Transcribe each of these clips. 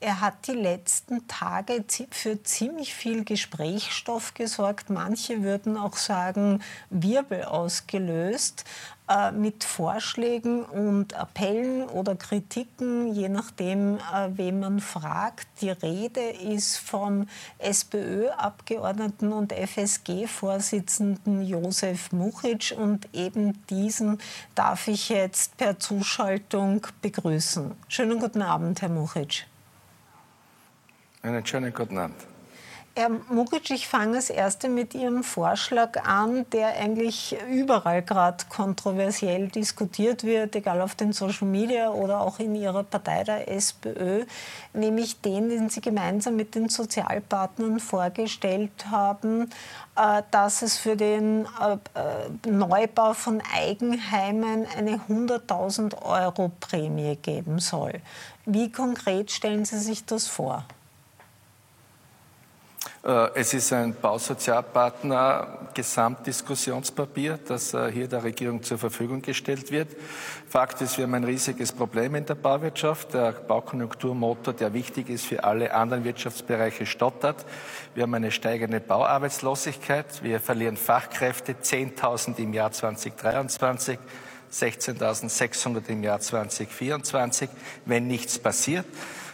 Er hat die letzten Tage für ziemlich viel Gesprächsstoff gesorgt. Manche würden auch sagen, Wirbel ausgelöst äh, mit Vorschlägen und Appellen oder Kritiken, je nachdem, äh, wen man fragt. Die Rede ist vom SPÖ-Abgeordneten und FSG-Vorsitzenden Josef Muchic und eben diesen darf ich jetzt per Zuschaltung begrüßen. Schönen guten Abend, Herr Muchic. Einen schönen guten Abend. Herr Mukic, ich fange als Erste mit Ihrem Vorschlag an, der eigentlich überall gerade kontroversiell diskutiert wird, egal auf den Social Media oder auch in Ihrer Partei, der SPÖ, nämlich den, den Sie gemeinsam mit den Sozialpartnern vorgestellt haben, äh, dass es für den äh, äh, Neubau von Eigenheimen eine 100.000 Euro Prämie geben soll. Wie konkret stellen Sie sich das vor? Äh, es ist ein Bausozialpartner-Gesamtdiskussionspapier, das äh, hier der Regierung zur Verfügung gestellt wird. Fakt ist, wir haben ein riesiges Problem in der Bauwirtschaft. Der Baukonjunkturmotor, der wichtig ist für alle anderen Wirtschaftsbereiche, stottert. Wir haben eine steigende Bauarbeitslosigkeit. Wir verlieren Fachkräfte, 10.000 im Jahr 2023. 16.600 im Jahr 2024, wenn nichts passiert.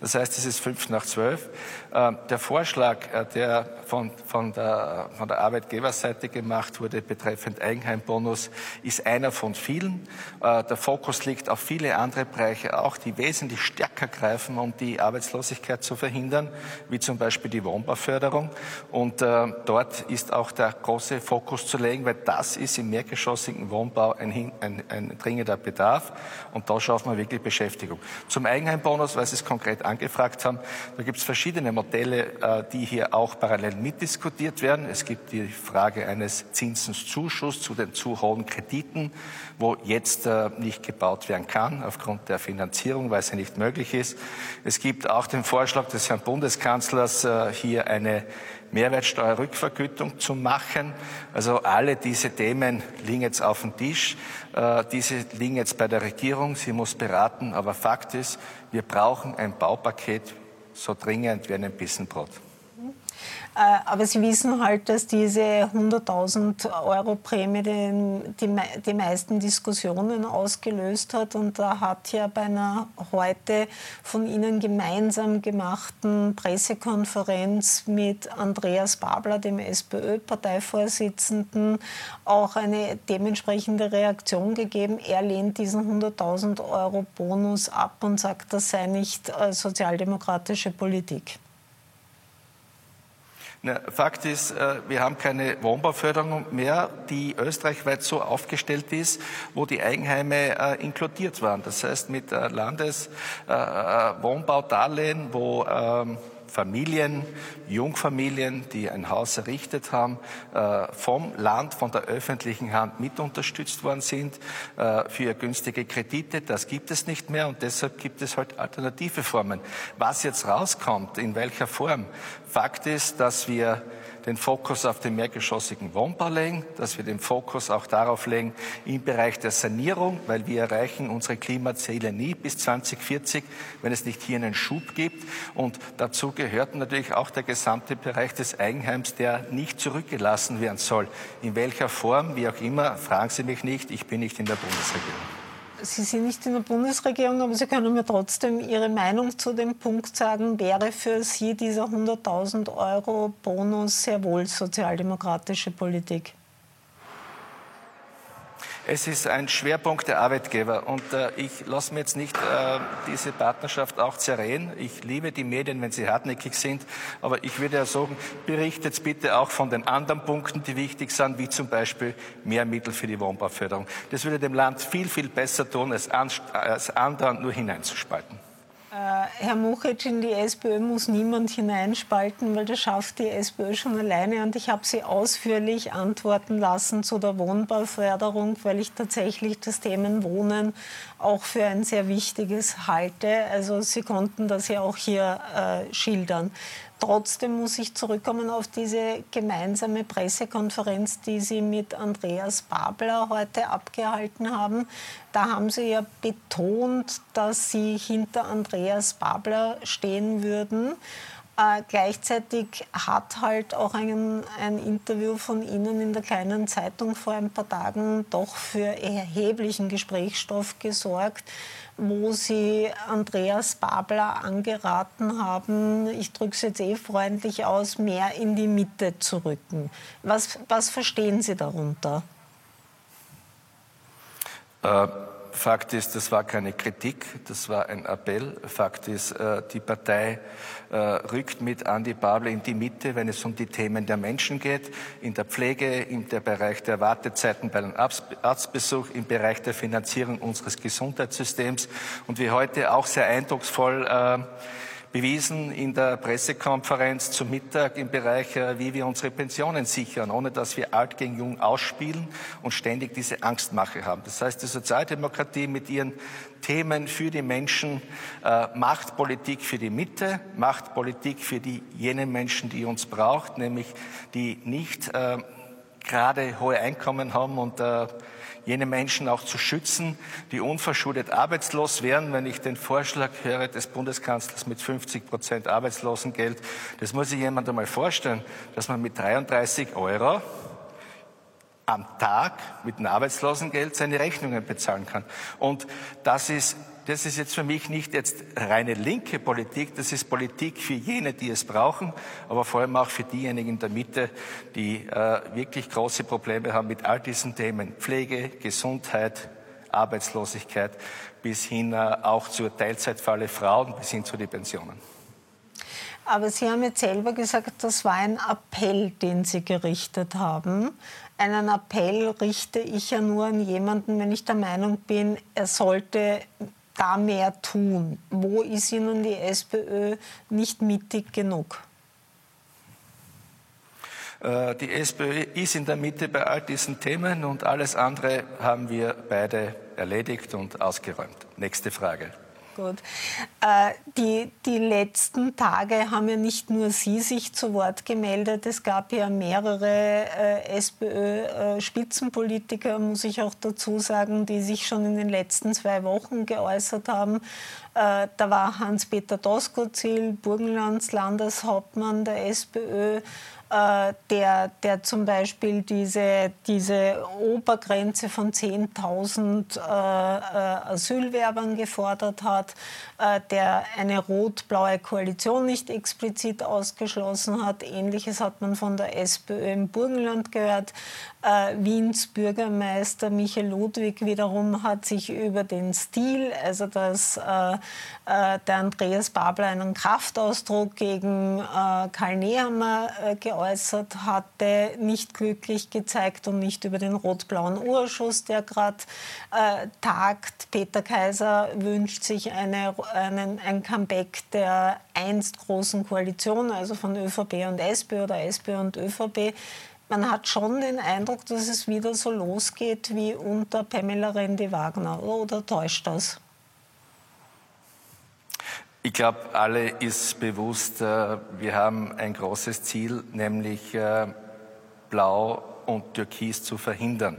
Das heißt, es ist fünf nach zwölf. Ähm, der Vorschlag, äh, der von, von, der, von der Arbeitgeberseite gemacht wurde betreffend Eigenheimbonus, ist einer von vielen. Äh, der Fokus liegt auf viele andere Bereiche auch, die wesentlich stärker greifen, um die Arbeitslosigkeit zu verhindern, wie zum Beispiel die Wohnbauförderung. Und äh, dort ist auch der große Fokus zu legen, weil das ist im mehrgeschossigen Wohnbau ein, ein, ein dringender Bedarf. Und da schaffen wir wirklich Beschäftigung. Zum Eigenheimbonus, Sie es konkret angefragt haben, da gibt es verschiedene Modelle. Äh, die hier auch parallel mitdiskutiert werden. Es gibt die Frage eines Zinseszuschusses zu den zu hohen Krediten, wo jetzt äh, nicht gebaut werden kann aufgrund der Finanzierung, weil sie nicht möglich ist. Es gibt auch den Vorschlag des Herrn Bundeskanzlers, äh, hier eine Mehrwertsteuerrückvergütung zu machen. Also alle diese Themen liegen jetzt auf dem Tisch. Diese liegen jetzt bei der Regierung. Sie muss beraten. Aber Fakt ist, wir brauchen ein Baupaket so dringend wie einen Bissen Brot. Äh, aber Sie wissen halt, dass diese 100.000 Euro Prämie die, die, meisten Diskussionen ausgelöst hat. Und da hat ja bei einer heute von Ihnen gemeinsam gemachten Pressekonferenz mit Andreas Babler, dem SPÖ-Parteivorsitzenden, auch eine dementsprechende Reaktion gegeben. Er lehnt diesen 100.000 Euro Bonus ab und sagt, das sei nicht äh, sozialdemokratische Politik. Na, Fakt ist, äh, wir haben keine Wohnbauförderung mehr, die österreichweit so aufgestellt ist, wo die Eigenheime äh, inkludiert waren. Das heißt mit äh, Landeswohnbaudarlehen, wo ähm, Familien, Jungfamilien, die ein Haus errichtet haben, äh, vom Land, von der öffentlichen Hand mit unterstützt worden sind äh, für günstige Kredite. Das gibt es nicht mehr und deshalb gibt es halt alternative Formen. Was jetzt rauskommt, in welcher Form, Fakt ist, dass wir den Fokus auf den mehrgeschossigen Wohnbau legen, dass wir den Fokus auch darauf legen im Bereich der Sanierung, weil wir erreichen unsere Klimaziele nie bis 2040, wenn es nicht hier einen Schub gibt. Und dazu gehört natürlich auch der gesamte Bereich des Eigenheims, der nicht zurückgelassen werden soll. In welcher Form, wie auch immer, fragen Sie mich nicht, ich bin nicht in der Bundesregierung. Sie sind nicht in der Bundesregierung, aber Sie können mir trotzdem Ihre Meinung zu dem Punkt sagen. Wäre für Sie dieser 100.000 Euro Bonus sehr wohl sozialdemokratische Politik? Es ist ein Schwerpunkt der Arbeitgeber und äh, ich lasse mir jetzt nicht äh, diese Partnerschaft auch zerreden. Ich liebe die Medien, wenn sie hartnäckig sind, aber ich würde ja sagen, berichtet bitte auch von den anderen Punkten, die wichtig sind, wie zum Beispiel mehr Mittel für die Wohnbauförderung. Das würde dem Land viel, viel besser tun, als, als anderen nur hineinzuspalten. Äh, Herr Muchic, in die SPÖ muss niemand hineinspalten, weil das schafft die SPÖ schon alleine. Und ich habe Sie ausführlich antworten lassen zu der Wohnbauförderung, weil ich tatsächlich das Thema Wohnen auch für ein sehr wichtiges halte. Also Sie konnten das ja auch hier äh, schildern. Trotzdem muss ich zurückkommen auf diese gemeinsame Pressekonferenz, die Sie mit Andreas Babler heute abgehalten haben. Da haben Sie ja betont, dass Sie hinter Andreas Babler stehen würden. Äh, gleichzeitig hat halt auch ein, ein, Interview von Ihnen in der kleinen Zeitung vor ein paar Tagen doch für erheblichen Gesprächsstoff gesorgt, wo Sie Andreas Babler angeraten haben, ich drücke es jetzt eh freundlich aus, mehr in die Mitte zu rücken. Was, was verstehen Sie darunter? Äh Fakt ist, das war keine Kritik, das war ein Appell. Fakt ist, äh, die Partei äh, rückt mit Andi Babel in die Mitte, wenn es um die Themen der Menschen geht, in der Pflege, im Bereich der Wartezeiten bei einem Arztbesuch, im Bereich der Finanzierung unseres Gesundheitssystems und wie heute auch sehr eindrucksvoll äh, bewiesen in der Pressekonferenz zum Mittag im Bereich, äh, wie wir unsere Pensionen sichern, ohne dass wir alt gegen jung ausspielen und ständig diese Angstmache haben. Das heißt, die Sozialdemokratie mit ihren Themen für die Menschen äh, macht Politik für die Mitte, macht Politik für die jenen Menschen, die uns braucht, nämlich die nicht äh, gerade hohe Einkommen haben und äh, jene Menschen auch zu schützen, die unverschuldet arbeitslos wären. Wenn ich den Vorschlag höre des Bundeskanzlers mit 50 Prozent Arbeitslosengeld, das muss sich jemand einmal vorstellen, dass man mit 33 Euro am Tag mit dem Arbeitslosengeld seine Rechnungen bezahlen kann. Und das ist das ist jetzt für mich nicht jetzt reine linke Politik, das ist Politik für jene, die es brauchen, aber vor allem auch für diejenigen in der Mitte, die äh, wirklich große Probleme haben mit all diesen Themen Pflege, Gesundheit, Arbeitslosigkeit bis hin äh, auch zur Teilzeitfalle Frauen bis hin zu den Pensionen. Aber Sie haben jetzt selber gesagt, das war ein Appell, den Sie gerichtet haben. Einen Appell richte ich ja nur an jemanden, wenn ich der Meinung bin, er sollte da mehr tun? Wo ist Ihnen die SPÖ nicht mittig genug? Äh, die SPÖ ist in der Mitte bei all diesen Themen und alles andere haben wir beide erledigt und ausgeräumt. Nächste Frage. Gut. Äh, die, die letzten Tage haben ja nicht nur Sie sich zu Wort gemeldet. Es gab ja mehrere äh, SPÖ-Spitzenpolitiker, äh, muss ich auch dazu sagen, die sich schon in den letzten zwei Wochen geäußert haben. Äh, da war Hans-Peter Doskozil, Burgenlands Landeshauptmann der SPÖ, äh, der, der zum Beispiel diese, diese Obergrenze von 10.000 äh, äh, Asylwerbern gefordert hat, äh, der eine rot-blaue Koalition nicht explizit ausgeschlossen hat. Ähnliches hat man von der SPÖ im Burgenland gehört. Äh, Wiens Bürgermeister Michael Ludwig wiederum hat sich über den Stil, also dass äh, der Andreas Babler einen Kraftausdruck gegen Karl Nehammer geäußert hatte, nicht glücklich gezeigt und nicht über den rot-blauen Urschuss, der gerade äh, tagt. Peter Kaiser wünscht sich eine, einen, ein Comeback der einst großen Koalition, also von ÖVP und SPÖ oder SPÖ und ÖVP. Man hat schon den Eindruck, dass es wieder so losgeht wie unter Pamela Rendi-Wagner. Oder täuscht das? Ich glaube, alle ist bewusst, äh, wir haben ein großes Ziel, nämlich äh, Blau und Türkis zu verhindern.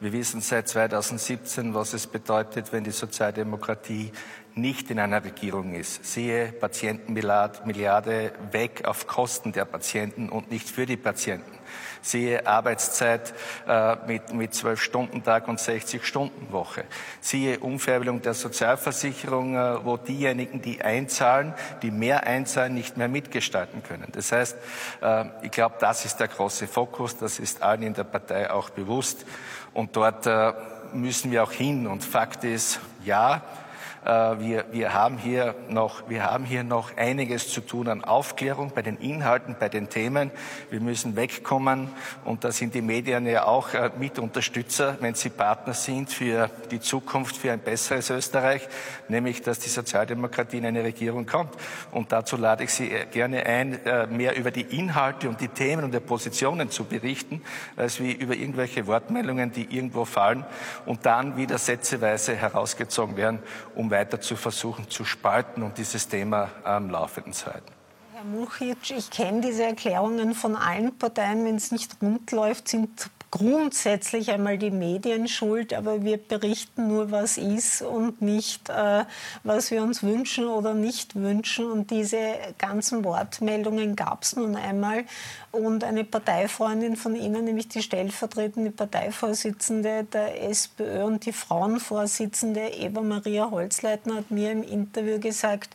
Wir wissen seit 2017, was es bedeutet, wenn die Sozialdemokratie nicht in einer Regierung ist. Siehe Patientenmilliarde weg auf Kosten der Patienten und nicht für die Patienten. Siehe Arbeitszeit äh, mit, mit 12 Stunden Tag und 60 Stunden Woche. Siehe Umfärbelung der Sozialversicherung, äh, wo diejenigen, die einzahlen, die mehr einzahlen, nicht mehr mitgestalten können. Das heißt, äh, ich glaube, das ist der große Fokus. Das ist allen in der Partei auch bewusst. Und dort äh, müssen wir auch hin. Und Fakt ist, ja, wir, wir, haben hier noch, wir haben hier noch einiges zu tun an Aufklärung bei den Inhalten, bei den Themen. Wir müssen wegkommen und da sind die Medien ja auch äh, Mitunterstützer, wenn sie Partner sind für die Zukunft, für ein besseres Österreich, nämlich dass die Sozialdemokratie in eine Regierung kommt. Und dazu lade ich Sie äh, gerne ein, mehr über die Inhalte und die Themen und die Positionen zu berichten, als wie über irgendwelche Wortmeldungen, die irgendwo fallen und dann wieder sätzeweise herausgezogen werden, um weiter zu versuchen zu spalten und dieses Thema am Laufenden zu halten. Herr Muchic, ich kenne diese Erklärungen von allen Parteien. Wenn es nicht rund läuft, sind grundsätzlich einmal die Medien schuld, aber wir berichten nur, was ist und nicht, äh, was wir uns wünschen oder nicht wünschen. Und diese ganzen Wortmeldungen gab es nun einmal. Und eine Parteifreundin von Ihnen, nämlich die stellvertretende Parteivorsitzende der SPÖ und die Frauenvorsitzende Eva Maria Holzleitner, hat mir im Interview gesagt,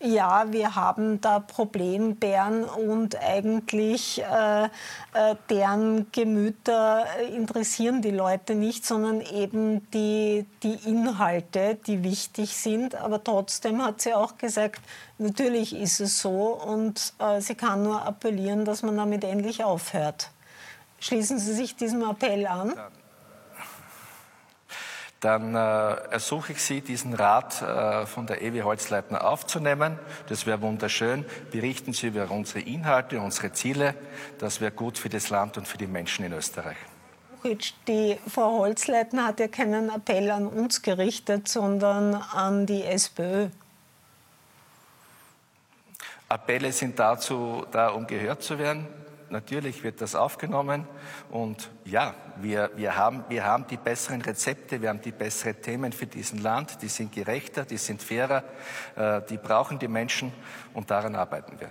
ja, wir haben da Problembären und eigentlich äh, äh, deren Gemüter interessieren die Leute nicht, sondern eben die, die Inhalte, die wichtig sind. Aber trotzdem hat sie auch gesagt, natürlich ist es so und äh, sie kann nur appellieren, dass man damit endlich aufhört. Schließen Sie sich diesem Appell an? Dann äh, ersuche ich Sie, diesen Rat äh, von der Ewi Holzleitner aufzunehmen. Das wäre wunderschön. Berichten Sie über unsere Inhalte, unsere Ziele. Das wäre gut für das Land und für die Menschen in Österreich. Die Frau Holzleitner hat ja keinen Appell an uns gerichtet, sondern an die SPÖ. Appelle sind dazu da, um gehört zu werden natürlich wird das aufgenommen und ja, wir, wir, haben, wir haben die besseren Rezepte, wir haben die besseren Themen für diesen Land, die sind gerechter, die sind fairer, äh, die brauchen die Menschen und daran arbeiten wir.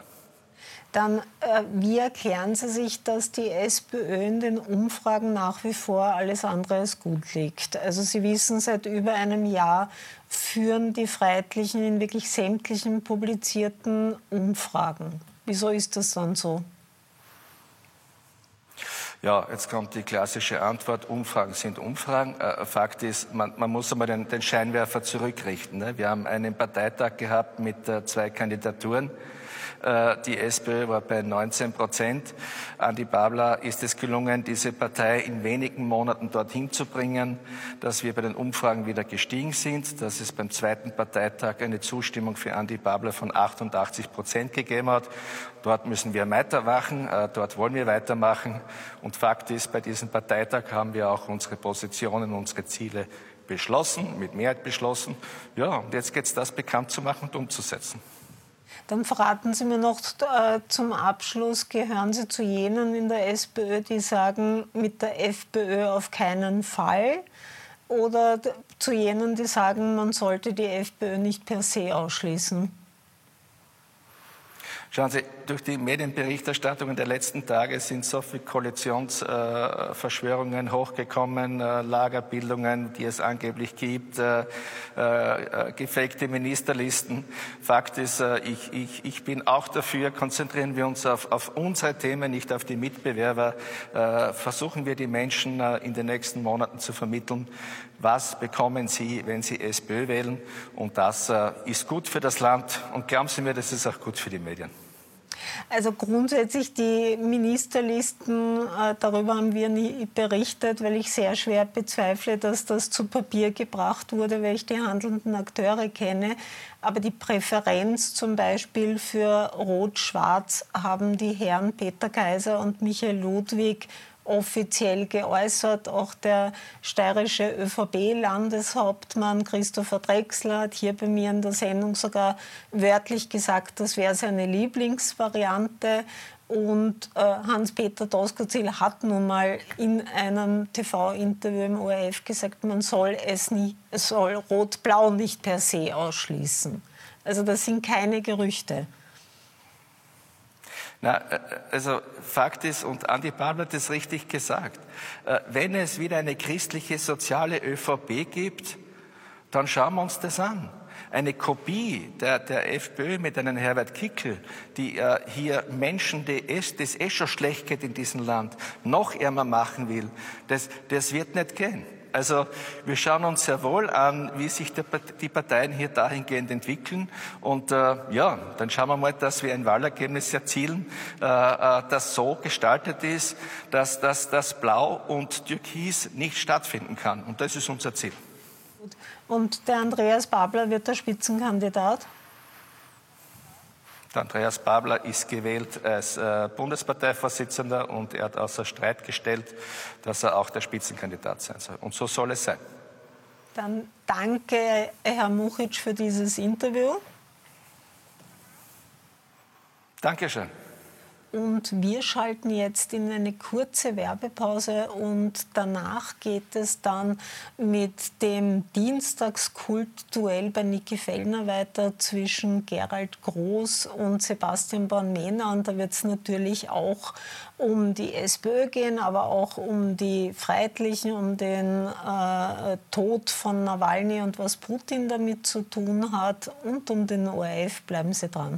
Dann, äh, wie erklären Sie sich, dass die SPÖ in den Umfragen nach wie vor alles andere als gut liegt? Also Sie wissen, seit über einem Jahr führen die Freiheitlichen in wirklich sämtlichen publizierten Umfragen. Wieso ist das dann so? Ja, jetzt kommt die klassische Antwort, Umfragen sind Umfragen. Äh, Fakt ist, man, man muss einmal den, den, Scheinwerfer zurückrichten. Ne? Wir haben einen Parteitag gehabt mit äh, zwei Kandidaturen. Äh, die SPÖ war bei 19 Prozent. Andi Babler ist es gelungen, diese Partei in wenigen Monaten dorthin zu bringen, dass wir bei den Umfragen wieder gestiegen sind, dass es beim zweiten Parteitag eine Zustimmung für Andi Babler von 88 Prozent gegeben hat. Dort müssen wir weitermachen, äh, dort wollen wir weitermachen. Und Fakt ist, bei diesem Parteitag haben wir auch unsere Positionen, unsere Ziele beschlossen, mit Mehrheit beschlossen. Ja, und jetzt geht es, das bekannt zu machen und umzusetzen. Dann verraten Sie mir noch äh, zum Abschluss, gehören Sie zu jenen in der SPÖ, die sagen, mit der FPÖ auf keinen Fall? Oder zu jenen, die sagen, man sollte die FPÖ nicht per se ausschließen? Schauen Sie, durch die Medienberichterstattungen der letzten Tage sind so viele Koalitionsverschwörungen äh, hochgekommen, äh, Lagerbildungen, die es angeblich gibt, äh, gefakte Ministerlisten. Fakt ist, ich, ich, ich bin auch dafür, konzentrieren wir uns auf, auf unsere Themen, nicht auf die Mitbewerber. Versuchen wir die Menschen in den nächsten Monaten zu vermitteln, was bekommen sie, wenn sie SPÖ wählen. Und das ist gut für das Land. Und glauben Sie mir, das ist auch gut für die Medien. Also grundsätzlich die Ministerlisten, äh, darüber haben wir nie berichtet, weil ich sehr schwer bezweifle, dass das zu Papier gebracht wurde, weil ich die handelnden Akteure kenne. Aber die Präferenz zum Beispiel für Rot-Schwarz haben die Herren Peter Kaiser und Michael Ludwig offiziell geäußert. Auch der steirische ÖVP-Landeshauptmann Christopher Drexler hat hier bei mir in der Sendung sogar wörtlich gesagt, das wäre seine Lieblingsvariante. Und äh, Hans-Peter Doskozil hat nun mal in einem TV-Interview im ORF gesagt, man soll es nie, soll Rot-Blau nicht per se ausschließen. Also das sind keine Gerüchte. Na, äh, also Fakt ist, und Andi Babler hat es richtig gesagt, äh, wenn es wieder eine christliche soziale ÖVP gibt, dann schauen wir uns das an. Eine Kopie der, der FPÖ mit einem Herbert Kickel, die äh, hier Menschen, die es, das eh schon schlecht geht in diesem Land, noch ärmer machen will, das, das wird nicht gehen. Also wir schauen uns sehr wohl an, wie sich die Parteien hier dahingehend entwickeln. Und äh, ja, dann schauen wir mal, dass wir ein Wahlergebnis erzielen, äh, äh, das so gestaltet ist, dass, dass das Blau und Türkis nicht stattfinden kann. Und das ist unser Ziel. Und der Andreas Babler wird der Spitzenkandidat? Der Andreas Babler ist gewählt als äh, Bundesparteivorsitzender und er hat außer Streit gestellt, dass er auch der Spitzenkandidat sein soll. Und so soll es sein. Dann danke, Herr Muchic, für dieses Interview. Dankeschön. Und wir schalten jetzt in eine kurze Werbepause und danach geht es dann mit dem Dienstagskultduell bei Niki Fellner weiter zwischen Gerald Groß und Sebastian Born-Mehner. Und da wird es natürlich auch um die SPÖ gehen, aber auch um die Freiheitlichen, um den äh, Tod von Nawalny und was Putin damit zu tun hat und um den ORF. Bleiben Sie dran.